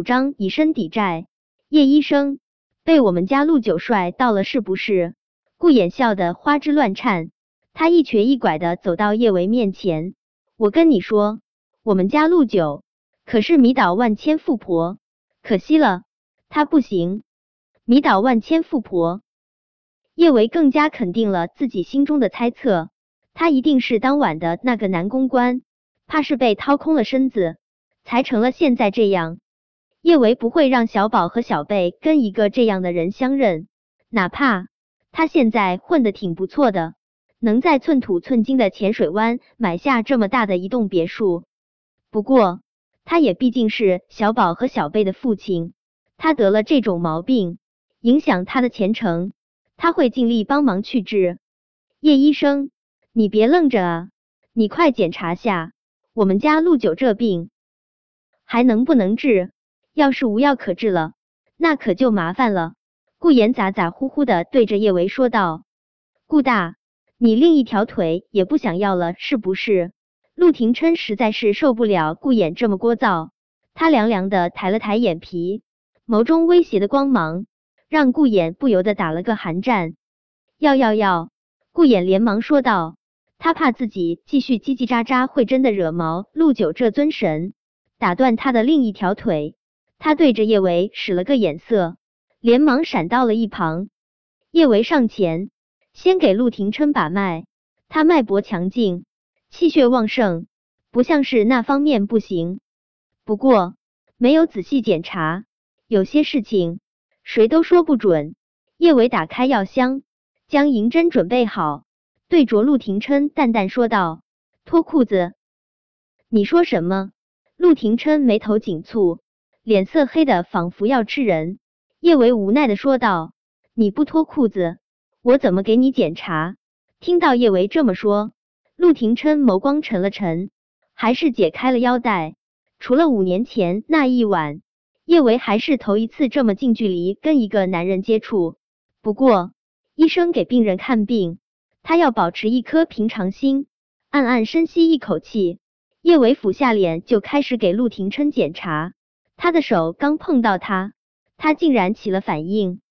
主张以身抵债。叶医生，被我们家陆九帅盗了是不是？顾衍笑得花枝乱颤，他一瘸一拐的走到叶维面前。我跟你说，我们家陆九可是迷倒万千富婆，可惜了，他不行。迷倒万千富婆，叶维更加肯定了自己心中的猜测，他一定是当晚的那个男公关，怕是被掏空了身子，才成了现在这样。叶维不会让小宝和小贝跟一个这样的人相认，哪怕他现在混得挺不错的。能在寸土寸金的浅水湾买下这么大的一栋别墅，不过他也毕竟是小宝和小贝的父亲，他得了这种毛病，影响他的前程，他会尽力帮忙去治。叶医生，你别愣着啊，你快检查下我们家陆九这病还能不能治？要是无药可治了，那可就麻烦了。顾言咋咋呼呼的对着叶维说道：“顾大。”你另一条腿也不想要了是不是？陆廷琛实在是受不了顾衍这么聒噪，他凉凉的抬了抬眼皮，眸中威胁的光芒让顾衍不由得打了个寒战。要要要！顾衍连忙说道，他怕自己继续叽叽喳喳会真的惹毛陆九这尊神，打断他的另一条腿。他对着叶维使了个眼色，连忙闪到了一旁。叶维上前。先给陆廷琛把脉，他脉搏强劲，气血旺盛，不像是那方面不行。不过没有仔细检查，有些事情谁都说不准。叶伟打开药箱，将银针准备好，对着陆廷琛淡淡说道：“脱裤子。”你说什么？陆廷琛眉头紧蹙，脸色黑的仿佛要吃人。叶维无奈的说道：“你不脱裤子。”我怎么给你检查？听到叶维这么说，陆廷琛眸光沉了沉，还是解开了腰带。除了五年前那一晚，叶维还是头一次这么近距离跟一个男人接触。不过，医生给病人看病，他要保持一颗平常心。暗暗深吸一口气，叶维俯下脸就开始给陆廷琛检查。他的手刚碰到他，他竟然起了反应。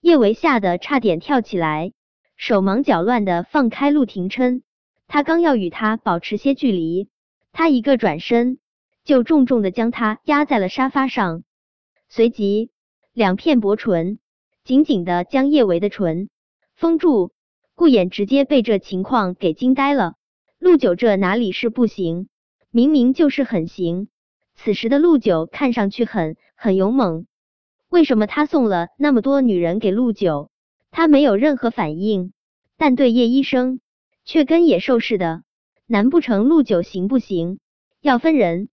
叶维吓得差点跳起来，手忙脚乱的放开陆廷琛。他刚要与他保持些距离，他一个转身就重重的将他压在了沙发上，随即两片薄唇紧紧的将叶维的唇封住。顾衍直接被这情况给惊呆了。陆九这哪里是不行，明明就是很行。此时的陆九看上去很很勇猛。为什么他送了那么多女人给陆九，他没有任何反应，但对叶医生却跟野兽似的？难不成陆九行不行？要分人？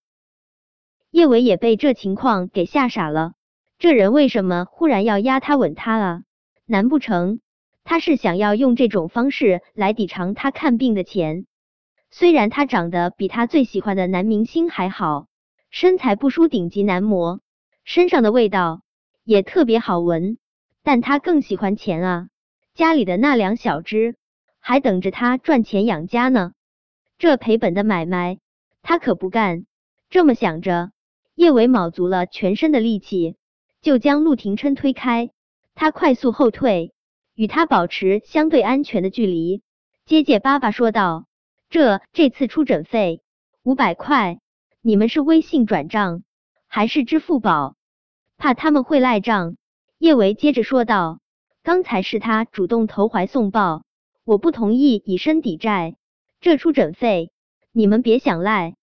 叶伟也被这情况给吓傻了。这人为什么忽然要压他吻他啊？难不成他是想要用这种方式来抵偿他看病的钱？虽然他长得比他最喜欢的男明星还好，身材不输顶级男模，身上的味道。也特别好闻，但他更喜欢钱啊！家里的那两小只还等着他赚钱养家呢，这赔本的买卖他可不干。这么想着，叶伟卯足了全身的力气，就将陆廷琛推开。他快速后退，与他保持相对安全的距离，结结巴巴说道：“这这次出诊费五百块，你们是微信转账还是支付宝？”怕他们会赖账，叶维接着说道：“刚才是他主动投怀送抱，我不同意以身抵债，这出诊费你们别想赖。”